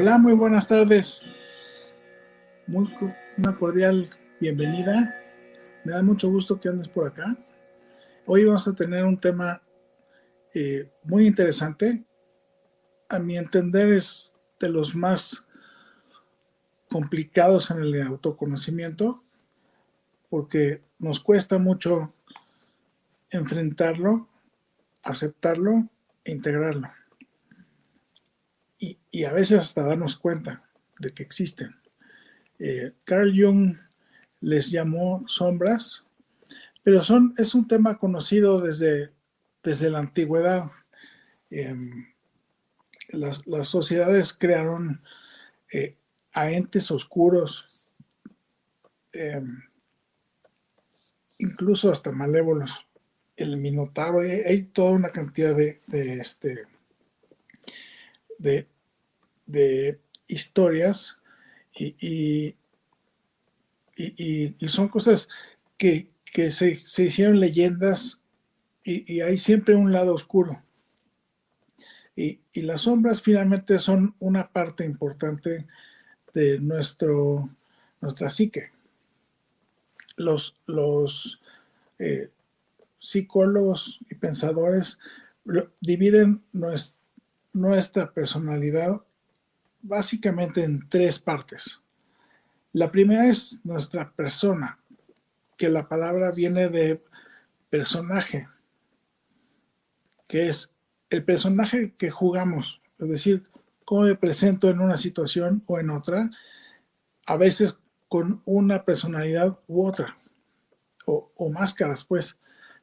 Hola, muy buenas tardes. Muy, una cordial bienvenida. Me da mucho gusto que andes por acá. Hoy vamos a tener un tema eh, muy interesante. A mi entender es de los más complicados en el autoconocimiento porque nos cuesta mucho enfrentarlo, aceptarlo e integrarlo y, a veces hasta darnos cuenta de que existen. Eh, Carl Jung les llamó sombras, pero son, es un tema conocido desde, desde la antigüedad. Em, las, sociedades crearon eh, a entes oscuros, em, incluso hasta malévolos. El Minotauro, hay, toda una cantidad de, de este, de, historias y, y, son cosas que, se, hicieron leyendas y, hay siempre un lado oscuro. Y, las sombras finalmente son una parte importante de nuestro, nuestra psique. Los, los eh, psicólogos y pensadores dividen nuestra personalidad básicamente en tres partes. La primera es nuestra persona, que la palabra viene de personaje, que es el personaje que jugamos, es decir, cómo me presento en una situación o en otra, a veces con una personalidad u otra, o, o máscaras, pues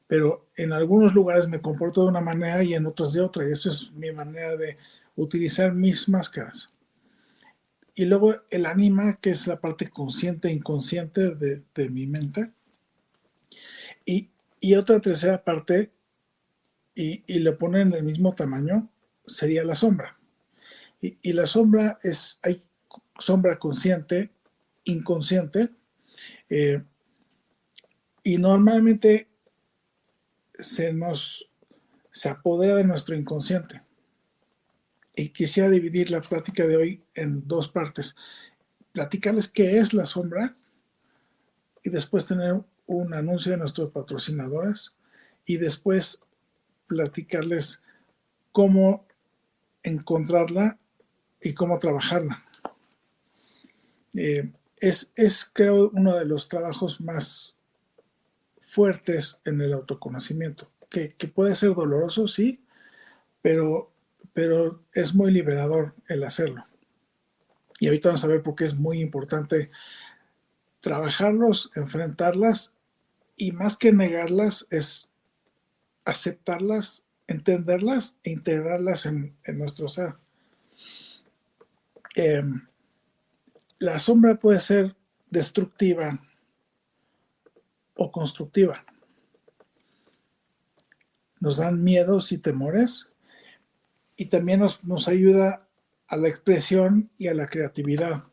pero en algunos lugares me comporto de una manera y en otros de otra, y eso es mi manera de utilizar mis máscaras. Y luego el anima, que es la parte consciente e inconsciente de, mi mente. Y, otra tercera parte, y, y lo ponen en el mismo tamaño, sería la sombra. Y, la sombra es, hay sombra consciente, inconsciente, eh, y normalmente se nos se apodera de nuestro inconsciente. Y quisiera dividir la plática de hoy en dos partes. Platicarles qué es la sombra y después tener un anuncio de nuestros patrocinadores y después platicarles cómo encontrarla y cómo trabajarla. Eh, es, es, creo, uno de los trabajos más fuertes en el autoconocimiento, que, que puede ser doloroso, sí, pero, pero es muy liberador el hacerlo. Y ahorita vamos a ver por qué es muy importante trabajarlos, enfrentarlas y más que negarlas es aceptarlas, entenderlas e integrarlas en, nuestro ser. Em, la sombra puede ser destructiva o constructiva. Nos dan miedos y temores y también nos, nos ayuda a la expresión y a la creatividad.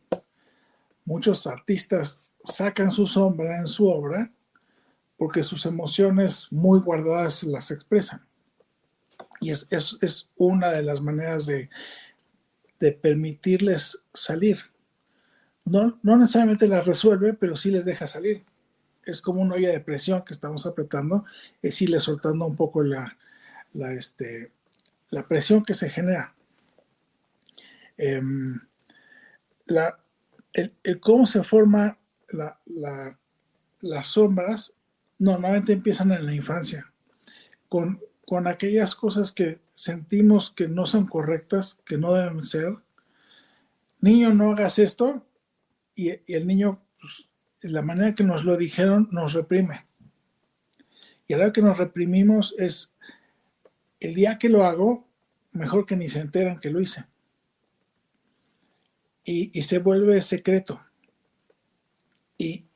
Muchos artistas sacan su sombra en su obra porque sus emociones muy guardadas las expresan. Y es, una de las maneras de, permitirles salir. No, no, necesariamente las resuelve, pero sí les deja salir. Es como una olla de presión que estamos apretando, es irle soltando un poco la, la, este, la presión que se genera. Em, la, el, cómo se forma las sombras normalmente empiezan en la infancia, con, con aquellas cosas que sentimos que no son correctas, que no deben ser. Niño, no hagas esto, y, el niño, pues, la manera que nos lo dijeron, nos reprime. Y ahora que nos reprimimos es, el día que lo hago, mejor que ni se enteran que lo hice. Y, se vuelve secreto y,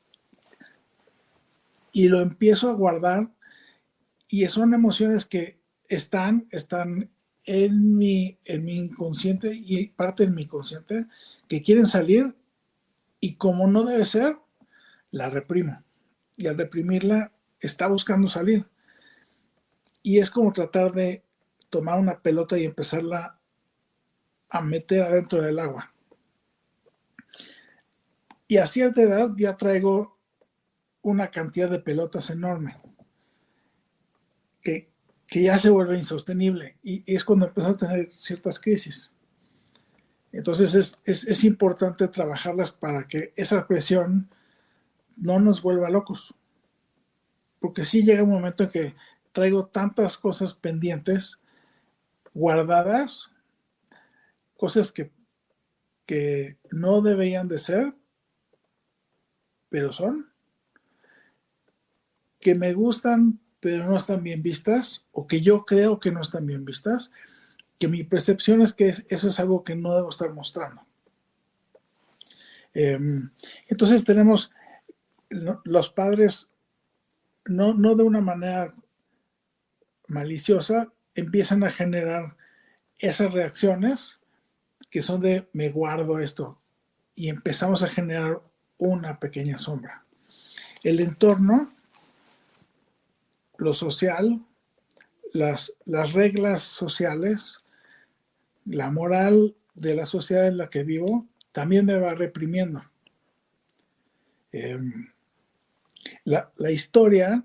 y lo empiezo a guardar y son emociones que están, están en mi, en mi inconsciente y parte de mi consciente que quieren salir y como no debe ser, la reprimo. Y al reprimirla, está buscando salir. Y es como tratar de tomar una pelota y empezarla a meter adentro del agua. Y a cierta edad ya traigo una cantidad de pelotas enorme que, ya se vuelve insostenible y, es cuando empezó a tener ciertas crisis. Entonces es, es, importante trabajarlas para que esa presión no nos vuelva locos. Porque sí llega un momento en que traigo tantas cosas pendientes, guardadas, cosas que, que no deberían de ser, pero son, que me gustan, pero no están bien vistas, o que yo creo que no están bien vistas, que mi percepción es que eso es algo que no debo estar mostrando. Em, entonces tenemos los padres, no, no de una manera maliciosa, empiezan a generar esas reacciones que son de me guardo esto y empezamos a generar una pequeña sombra. El entorno, lo social, las, las reglas sociales, la moral de la sociedad en la que vivo, también me va reprimiendo. Em, la, la, historia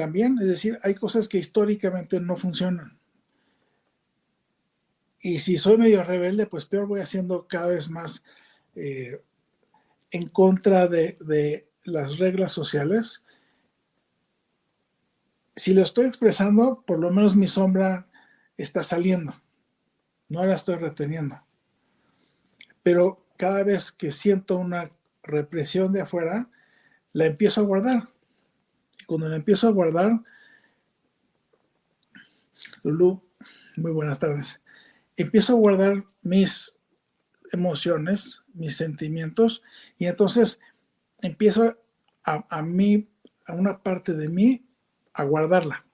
también, es decir, hay cosas que históricamente no funcionan. Y si soy medio rebelde, pues peor voy haciendo cada vez más eh, en contra de, las reglas sociales, si lo estoy expresando, por lo menos mi sombra está saliendo, no la estoy reteniendo. Pero cada vez que siento una represión de afuera, la empiezo a guardar. Cuando la empiezo a guardar, Lulu, muy buenas tardes, empiezo a guardar mis emociones, mis sentimientos, y entonces empiezo a, mí, a una parte de mí, a guardarla,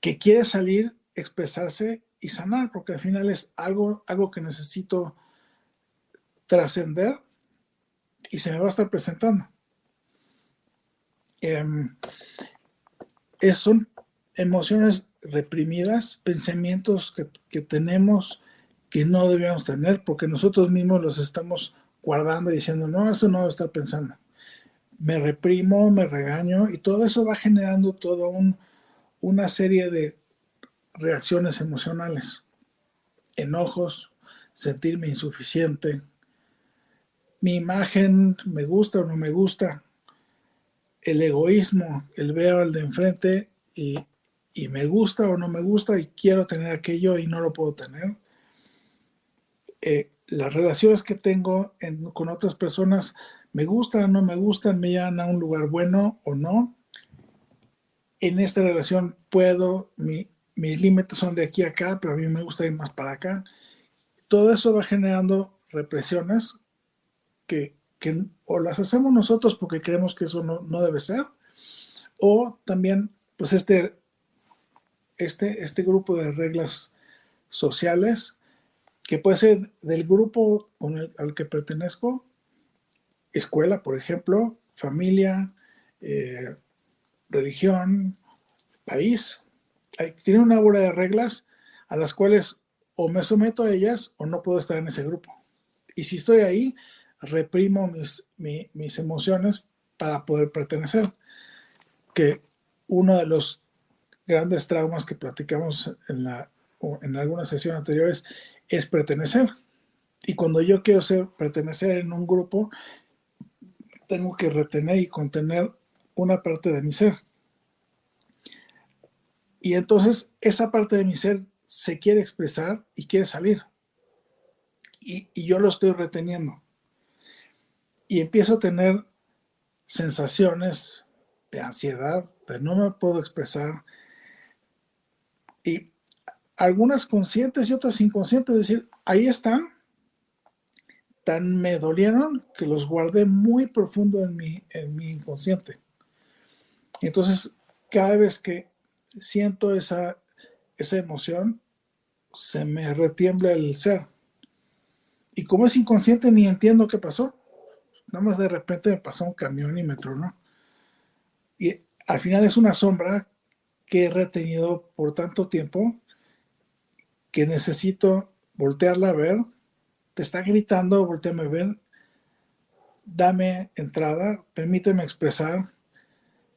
que quiere salir, expresarse y sanar, porque al final es algo, algo que necesito trascender y se me va a estar presentando. Em, son emociones reprimidas, pensamientos que, que tenemos que no debíamos tener porque nosotros mismos los estamos guardando y diciendo, no, eso no lo está pensando. Me reprimo, me regaño y todo eso va generando toda una serie de reacciones emocionales, enojos, sentirme insuficiente, mi imagen me gusta o no me gusta, el egoísmo, el veo al de enfrente y, me gusta o no me gusta y quiero tener aquello y no lo puedo tener. Eh, las relaciones que tengo con otras personas me gustan o no me gustan, me llevan a un lugar bueno o no. En esta relación puedo, mis límites son de aquí a acá, pero a mí me gusta ir más para acá. Todo eso va generando represiones que, o las hacemos nosotros porque creemos que eso no, debe ser, o también pues este, este, este grupo de reglas sociales que puede ser del grupo al que pertenezco, escuela, por ejemplo, familia, eh, religión, país. tiene una bola de reglas a las cuales o me someto a ellas o no puedo estar en ese grupo. Y si estoy ahí, reprimo mis, mis emociones para poder pertenecer. Que uno de los grandes traumas que platicamos en, la, en algunas sesiones anteriores es pertenecer. Y cuando yo quiero ser, pertenecer en un grupo, tengo que retener y contener una parte de mi ser. Y entonces esa parte de mi ser se quiere expresar y quiere salir. Y, y, yo lo estoy reteniendo. Y empiezo a tener sensaciones de ansiedad, de no me puedo expresar. Y algunas conscientes y otras inconscientes, es decir, ahí están, tan me dolieron que los guardé muy profundo en mi, en mi inconsciente. Entonces, cada vez que siento esa, esa emoción, se me retiembla el ser. Y como es inconsciente, ni entiendo qué pasó. Nada más de repente me pasó un camión y me tronó. Y al final es una sombra que he retenido por tanto tiempo que necesito voltearla a ver, te está gritando, volteame a ver, dame entrada, permíteme expresar,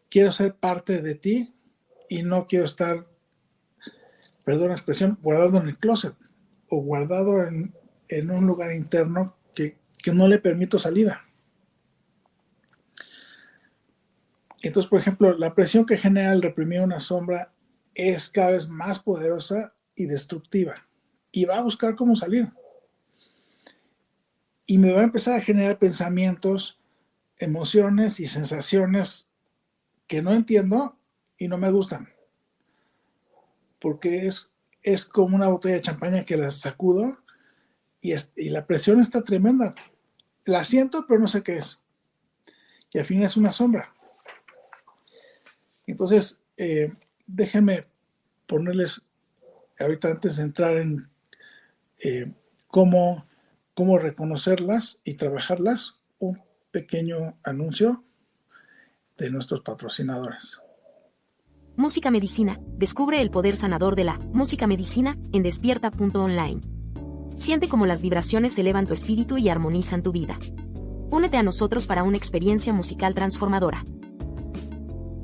quiero ser parte de ti y no quiero estar, perdón la expresión, guardado en el closet o guardado en, un lugar interno que, que no le permito salida. Entonces, por ejemplo, la presión que genera el reprimir una sombra es cada vez más poderosa y destructiva y va a buscar cómo salir. Y me va a empezar a generar pensamientos, emociones y sensaciones que no entiendo y no me gustan. Porque es, es como una botella de champaña que la sacudo y, y la presión está tremenda. La siento, pero no sé qué es. Y al fin es una sombra. Entonces, eh, déjenme ponerles ahorita antes de entrar en eh, cómo, cómo reconocerlas y trabajarlas, un pequeño anuncio de nuestros patrocinadores. Música Medicina. Descubre el poder sanador de la música medicina en despierta.online. Siente cómo las vibraciones elevan tu espíritu y armonizan tu vida. Únete a nosotros para una experiencia musical transformadora.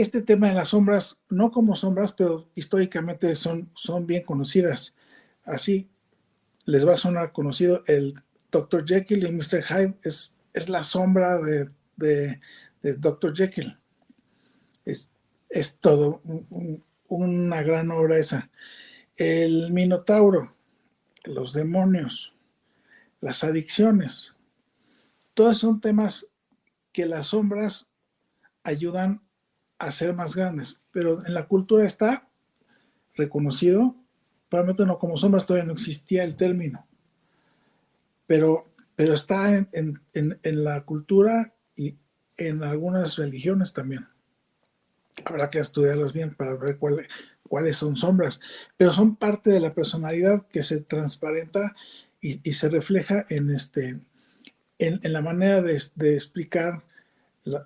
este tema de las sombras, no como sombras, pero históricamente son, son bien conocidas. Así les va a sonar conocido el Dr. Jekyll y Mr. Hyde es, es la sombra de, de, Dr. Jekyll. Es, es todo una gran obra esa. El Minotauro, los demonios, las adicciones, todos son temas que las sombras ayudan a ser más grandes, pero en la cultura está reconocido. Probablemente no como sombras todavía no existía el término, pero, pero está en, la cultura y en algunas religiones también. Habrá que estudiarlas bien para ver cuáles son sombras, pero son parte de la personalidad que se transparenta y, se refleja en, este, en, la manera de, explicar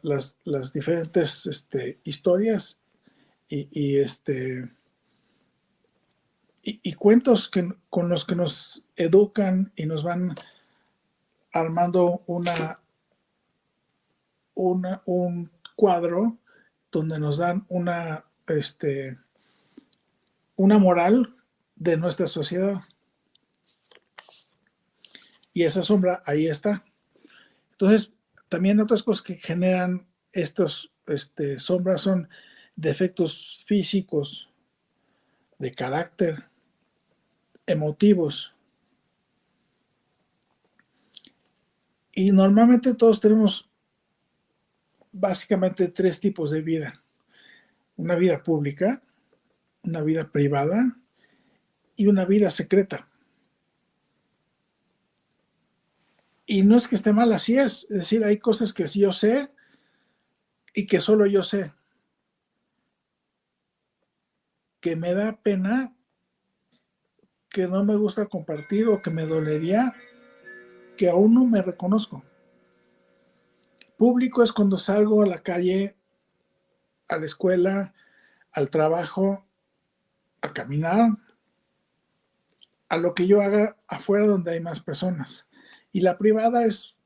las, diferentes este, historias y, este, y, cuentos que, con los que nos educan y nos van armando una, una un cuadro donde nos dan una, este, una moral de nuestra sociedad. Y esa sombra ahí está. Entonces, también otras cosas que generan estas este, sombras son defectos físicos, de carácter, emotivos. Y normalmente todos tenemos básicamente tres tipos de vida. Una vida pública, una vida privada y una vida secreta. Y no es que esté mal, así es. Es decir, hay cosas que sí yo sé y que solo yo sé. Que me da pena, que no me gusta compartir o que me dolería, que aún no me reconozco. Público es cuando salgo a la calle, a la escuela, al trabajo, a caminar, a lo que yo haga afuera donde hay más personas. Y la privada es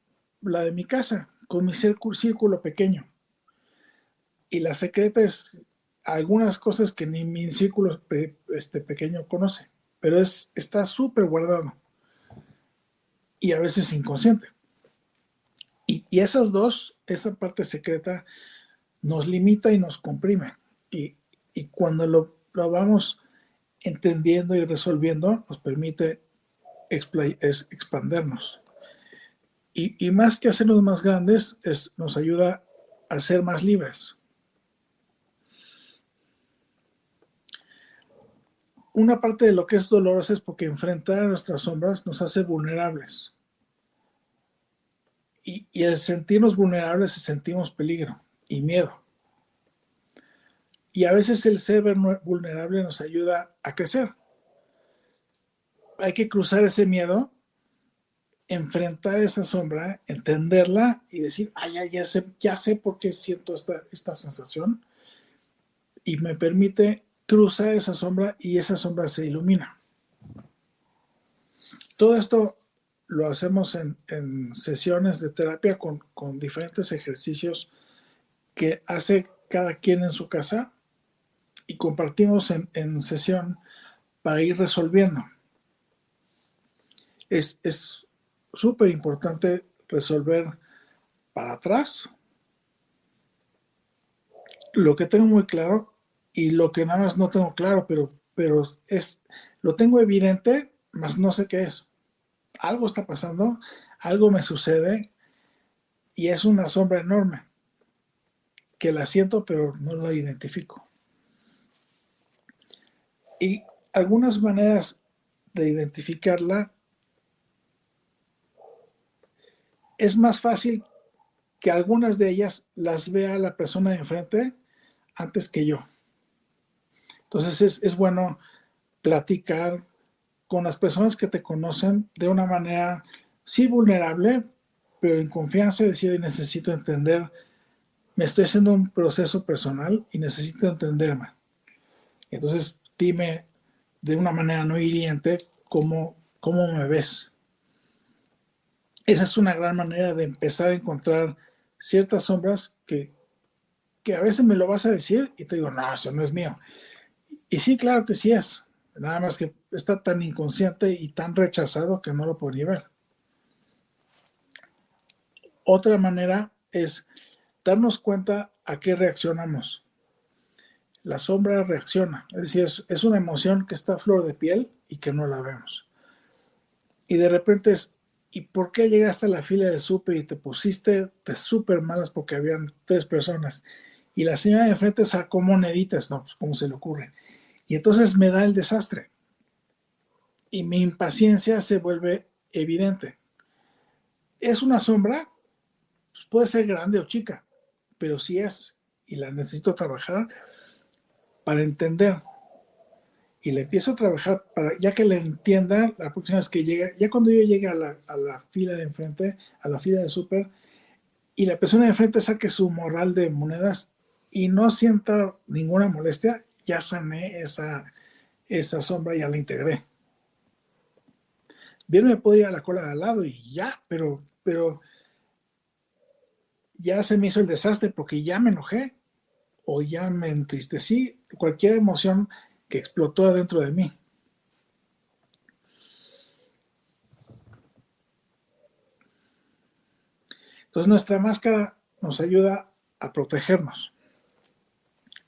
la de mi casa, con mi círculo, pequeño. Y la secreta es algunas cosas que ni mi círculo este, pequeño conoce, pero es, está súper guardado y a veces inconsciente. Y, esas dos, esa parte secreta, nos limita y nos comprime. Y, cuando lo, lo, vamos entendiendo y resolviendo, nos permite expandernos. Y, más que hacernos más grandes, es, nos ayuda a ser más libres. Una parte de lo que es doloroso es porque enfrentar a nuestras sombras nos hace vulnerables. Y, y al sentirnos vulnerables sentimos peligro y miedo. Y a veces el ser vulnerable nos ayuda a crecer. Hay que cruzar ese miedo enfrentar esa sombra, entenderla y decir, ya, ya, sé, ya sé por qué siento esta, esta sensación y me permite cruzar esa sombra y esa sombra se ilumina. Todo esto lo hacemos en, sesiones de terapia con, diferentes ejercicios que hace cada quien en su casa y compartimos en, en sesión para ir resolviendo. Es, es, súper importante resolver para atrás lo que tengo muy claro y lo que nada más no tengo claro, pero, pero es, lo tengo evidente, mas no sé qué es. Algo está pasando, algo me sucede y es una sombra enorme que la siento pero no la identifico. Y algunas maneras de identificarla es más fácil que algunas de ellas las vea la persona de enfrente antes que yo. Entonces es, bueno platicar con las personas que te conocen de una manera, sí vulnerable, pero en confianza, decir, necesito entender, me estoy haciendo un proceso personal y necesito entenderme. Entonces dime de una manera no hiriente cómo, cómo me ves esa es una gran manera de empezar a encontrar ciertas sombras que, a veces me lo vas a decir y te digo, no, eso no es mío. Y sí, claro que sí es. Nada más que está tan inconsciente y tan rechazado que no lo podría ver. Otra manera es darnos cuenta a qué reaccionamos. La sombra reacciona, es decir, es, es una emoción que está a flor de piel y que no la vemos. Y de repente es, ¿y por qué llegaste a la fila de súper y te pusiste de súper malas porque habían tres personas? Y la señora de enfrente sacó moneditas, no, pues cómo se le ocurre. Y entonces me da el desastre. Y mi impaciencia se vuelve evidente. Es una sombra, puede ser grande o chica, pero sí es. Y la necesito trabajar para entender. Y la empiezo a trabajar para, ya que la entienda, la próxima vez que llegue, ya cuando yo llegue a la, a la fila de enfrente, a la fila de súper, y la persona de enfrente saque su morral de monedas y no sienta ninguna molestia, ya sané esa, esa sombra, ya la integré. Bien me puedo ir a la cola de al lado y ya, pero, pero ya se me hizo el desastre porque ya me enojé o ya me entristecí, cualquier emoción que explotó dentro de mí. Entonces nuestra máscara nos ayuda a protegernos.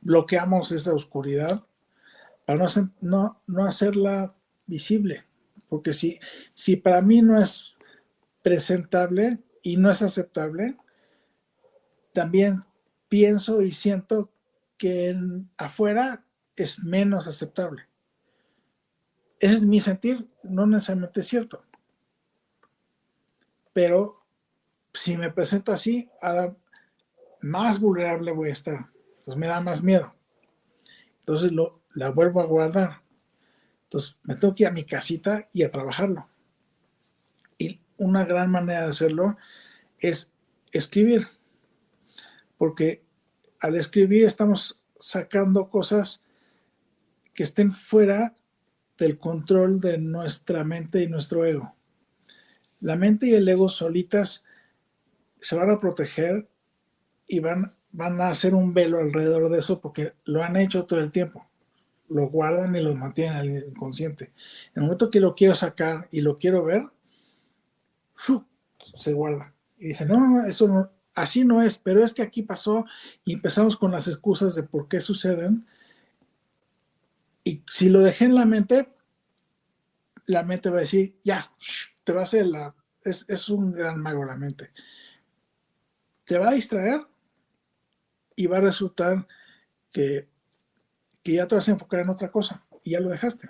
Bloqueamos esa oscuridad para no, no, hacerla visible. Porque si, si para mí no es presentable y no es aceptable, también pienso y siento que afuera es menos aceptable. Ese es mi sentir, no necesariamente es cierto. Pero si me presento así, ahora más vulnerable voy a estar. Entonces me da más miedo. Entonces lo, la vuelvo a guardar. Entonces me tengo que ir a mi casita y a trabajarlo. Y una gran manera de hacerlo es escribir. Porque al escribir estamos sacando cosas que estén fuera del control de nuestra mente y nuestro ego. La mente y el ego solitas se van a proteger y van, van a hacer un velo alrededor de eso porque lo han hecho todo el tiempo. Lo guardan y lo mantienen en inconsciente. En el momento que lo quiero sacar y lo quiero ver, se guarda. Y dice, no, no, eso así no es, pero es que aquí pasó y empezamos con las excusas de por qué suceden. Y si lo dejé en la mente, la mente va a decir, ya, te va a hacer la... Es, es un gran mago la mente te va a distraer y va a resultar que, ya te vas a enfocar en otra cosa y ya lo dejaste.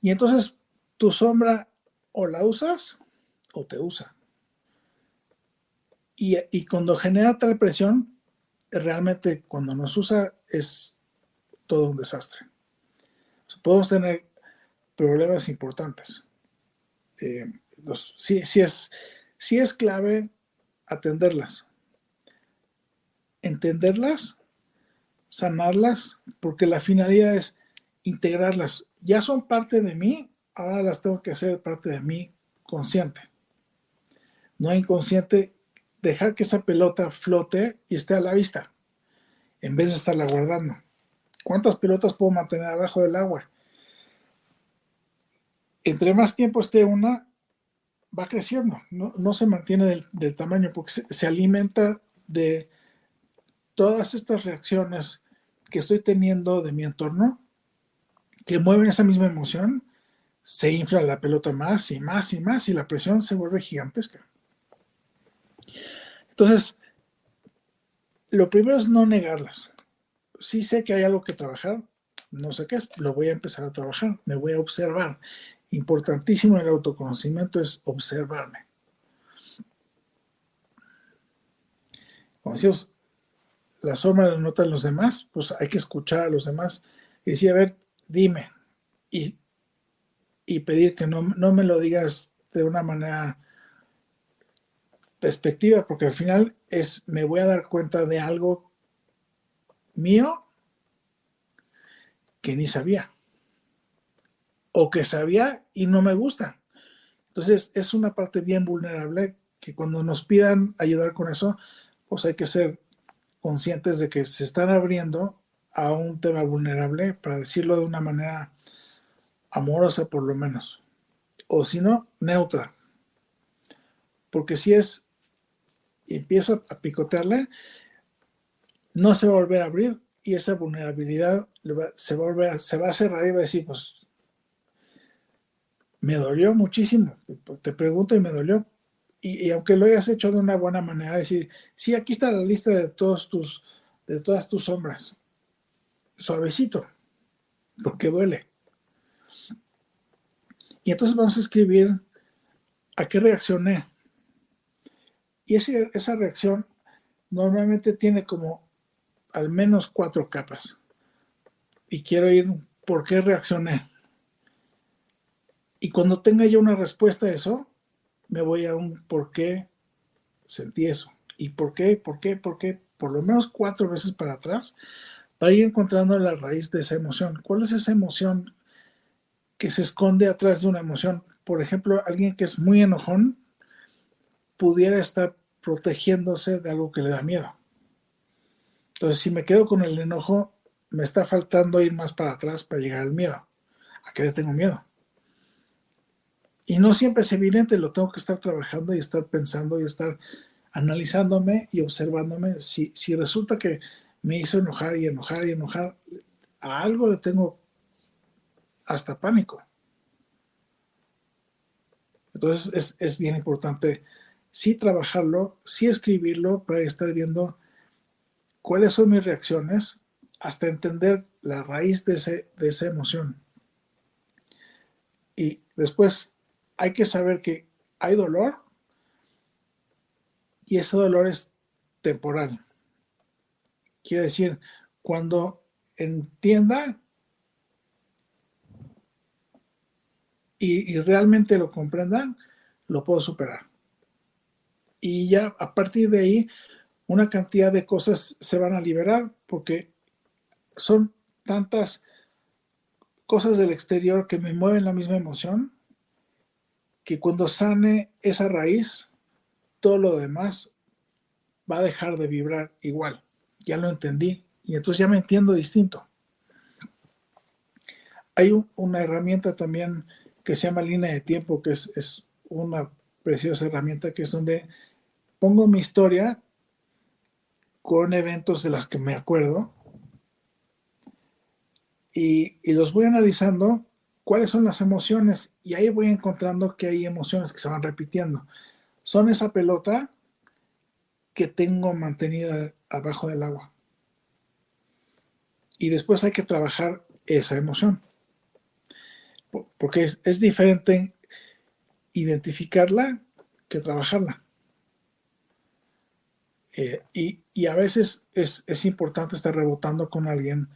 Y entonces tu sombra o la usas o te usa. Y, y, cuando genera tal presión, realmente cuando nos usa es todo un desastre. Podemos tener problemas importantes. Eh, sí, es, sí es clave atenderlas, entenderlas, sanarlas, porque la finalidad es integrarlas. Ya son parte de mí, ahora las tengo que hacer parte de mí consciente. No inconsciente, dejar que esa pelota flote y esté a la vista, en vez de estarla guardando. ¿Cuántas pelotas puedo mantener abajo del agua? Entre más tiempo esté una, va creciendo, no, se mantiene del, tamaño porque se, alimenta de todas estas reacciones que estoy teniendo de mi entorno, que mueven esa misma emoción, se infla la pelota más y más y más y la presión se vuelve gigantesca. Entonces, lo primero es no negarlas. Sí sé que hay algo que trabajar, no sé qué es, lo voy a empezar a trabajar, me voy a observar importantísimo el autoconocimiento es observarme. Como decimos, la sombra la notan los demás, pues hay que escuchar a los demás y decir, a ver, dime, y, pedir que no, no me lo digas de una manera perspectiva, porque al final es, me voy a dar cuenta de algo mío que ni sabía o que sabía y no me gusta. Entonces es una parte bien vulnerable que cuando nos pidan ayudar con eso, pues hay que ser conscientes de que se están abriendo a un tema vulnerable, para decirlo de una manera amorosa por lo menos, o si no, neutra. Porque si es, empiezo a picotearle, no se va a volver a abrir y esa vulnerabilidad se va, a cerrar y va a decir, pues me dolió muchísimo. Te pregunto y me dolió. Y, aunque lo hayas hecho de una buena manera, decir, sí, aquí está la lista de todos tus, de todas tus sombras. suavecito, porque duele. Y entonces vamos a escribir a qué reaccioné. Y esa reacción normalmente tiene como al menos cuatro capas. Y quiero ir por qué reaccioné. Y cuando tenga yo una respuesta a eso, me voy a un por qué sentí eso. ¿Y por qué? ¿Por qué? ¿Por qué? Por lo menos cuatro veces para atrás, para ir encontrando la raíz de esa emoción. ¿Cuál es esa emoción que se esconde atrás de una emoción? Por ejemplo, alguien que es muy enojón pudiera estar protegiéndose de algo que le da miedo. Entonces, si me quedo con el enojo, me está faltando ir más para atrás para llegar al miedo. ¿A qué le tengo miedo? Y no siempre es evidente, lo tengo que estar trabajando y estar pensando y estar analizándome y observándome. Si, si resulta que me hizo enojar y enojar y enojar, a algo le tengo hasta pánico. Entonces es, es bien importante sí trabajarlo, sí escribirlo para estar viendo cuáles son mis reacciones hasta entender la raíz de, ese, de esa emoción. Y después hay que saber que hay dolor y ese dolor es temporal. Quiere decir, cuando entienda y, y realmente lo comprendan, lo puedo superar. Y ya a partir de ahí, una cantidad de cosas se van a liberar porque son tantas cosas del exterior que me mueven la misma emoción que cuando sane esa raíz, todo lo demás va a dejar de vibrar igual. Ya lo entendí y entonces ya me entiendo distinto. Hay una herramienta también que se llama línea de tiempo, que es, es una preciosa herramienta que es donde pongo mi historia con eventos de las que me acuerdo y, y, los voy analizando cuáles son las emociones y ahí voy encontrando que hay emociones que se van repitiendo. Son esa pelota que tengo mantenida abajo del agua. Y después hay que trabajar esa emoción. Porque es, es diferente identificarla que trabajarla. Eh, y, y, a veces es, importante estar rebotando con alguien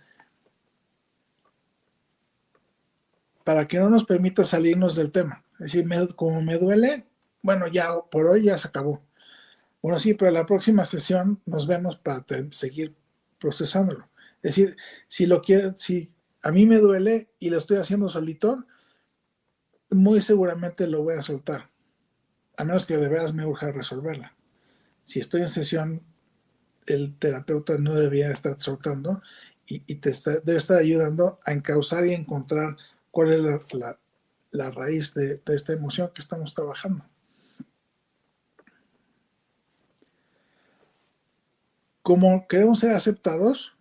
para que no nos permita salirnos del tema. Es decir, como me duele, bueno, ya por hoy ya se acabó. Bueno, sí, pero la próxima sesión nos vemos para seguir procesándolo. Es decir, si lo quiere, si a mí me duele y lo estoy haciendo solito, muy seguramente lo voy a soltar. A menos que de veras me urja resolverla. Si estoy en sesión, el terapeuta no debería estar soltando y, te debe estar ayudando a encauzar y encontrar cuál es la, raíz de, esta emoción que estamos trabajando. Como queremos ser aceptados,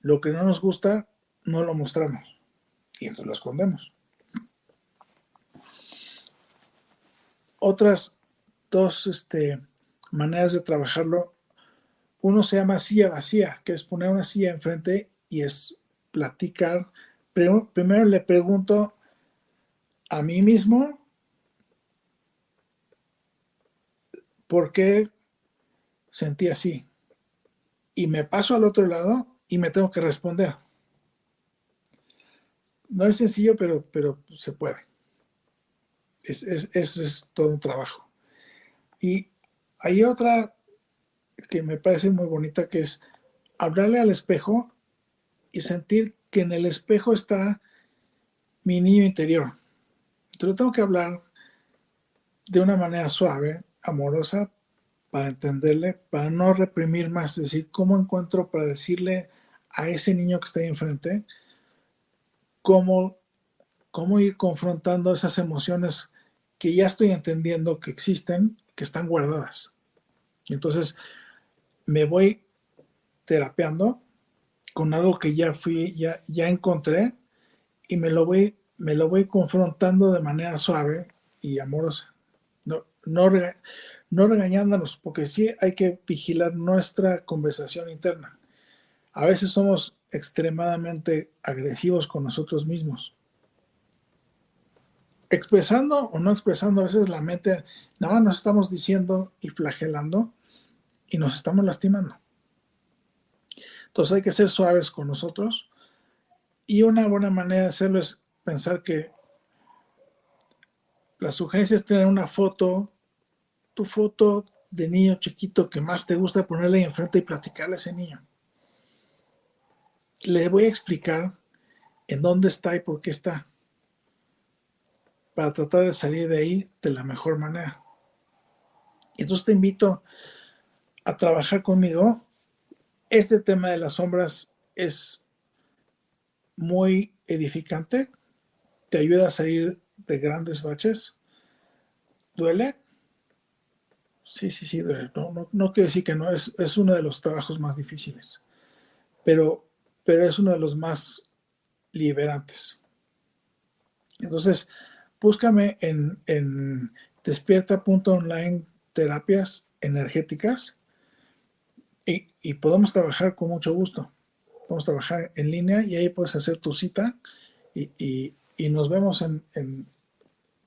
lo que no nos gusta no lo mostramos y entonces lo escondemos. Otras dos este, maneras de trabajarlo. Uno se llama silla vacía, que es poner una silla enfrente y es platicar primero, le pregunto a mí mismo por qué sentí así. Y me paso al otro lado y me tengo que responder. No es sencillo, pero, pero se puede. Eso es, es todo un trabajo. Y hay otra que me parece muy bonita, que es hablarle al espejo y sentir que en el espejo está mi niño interior. Entonces tengo que hablar de una manera suave, amorosa, para entenderle, para no reprimir más, es decir, cómo encuentro para decirle a ese niño que está ahí enfrente, cómo, cómo ir confrontando esas emociones que ya estoy entendiendo que existen, que están guardadas. Entonces me voy terapeando con algo que ya fui, ya, ya encontré y me lo voy, me lo voy confrontando de manera suave y amorosa. No, no, no regañándonos, porque sí hay que vigilar nuestra conversación interna. A veces somos extremadamente agresivos con nosotros mismos. Expresando o no expresando, a veces la mente, nada más nos estamos diciendo y flagelando y nos estamos lastimando. Entonces hay que ser suaves con nosotros y una buena manera de hacerlo es pensar que la sugerencia es tener una foto, tu foto de niño chiquito que más te gusta ponerle enfrente y platicarle a ese niño. Le voy a explicar en dónde está y por qué está, para tratar de salir de ahí de la mejor manera. Entonces te invito a trabajar conmigo. Este tema de las sombras es muy edificante, te ayuda a salir de grandes baches. ¿Duele? Sí, sí, sí, duele. No, no, quiero decir que no, es, es, uno de los trabajos más difíciles, pero, pero es uno de los más liberantes. Entonces, búscame en, en despierta.online terapias energéticas y, podemos trabajar con mucho gusto. Podemos trabajar en línea y ahí puedes hacer tu cita y, y, nos vemos en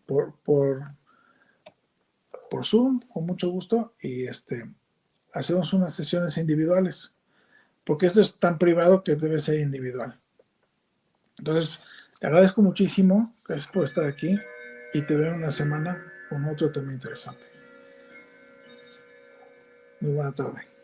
por, por, por, Zoom con mucho gusto y este, hacemos unas sesiones individuales, porque esto es tan privado que debe ser individual. Entonces, te agradezco muchísimo, gracias por estar aquí y te veo una semana con otro tema interesante. Muy buena tarde.